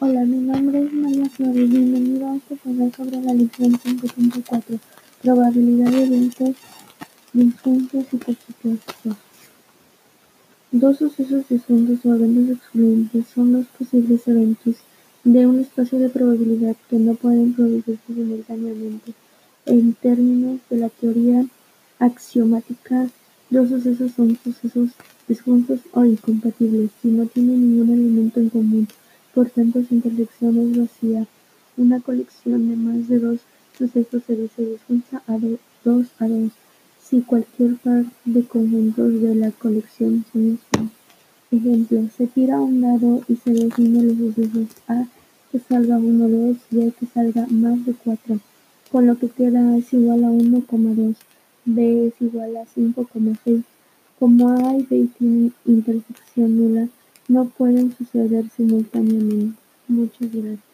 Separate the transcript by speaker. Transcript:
Speaker 1: Hola, mi nombre es María Flores. Bienvenido a este canal sobre la lección 5.4 Probabilidad de eventos disjuntos y positivos. Dos sucesos disjuntos o eventos excluyentes son los posibles eventos de un espacio de probabilidad que no pueden producirse simultáneamente. En términos de la teoría axiomática, dos sucesos son sucesos disjuntos o incompatibles si no tienen ningún elemento en común por tanto su intersección es vacía. Una colección de más de dos sucesos se disjunta dos a dos si cualquier par de conjuntos de la colección son mismos. Ejemplo, se tira un dado y se define los sucesos A que salga 1, 2 y A que salga más de 4, con lo que queda es igual a 1,2, B es igual a 5,6. Como A y B tienen intersección nula, no pueden suceder simultáneamente. Muchas gracias.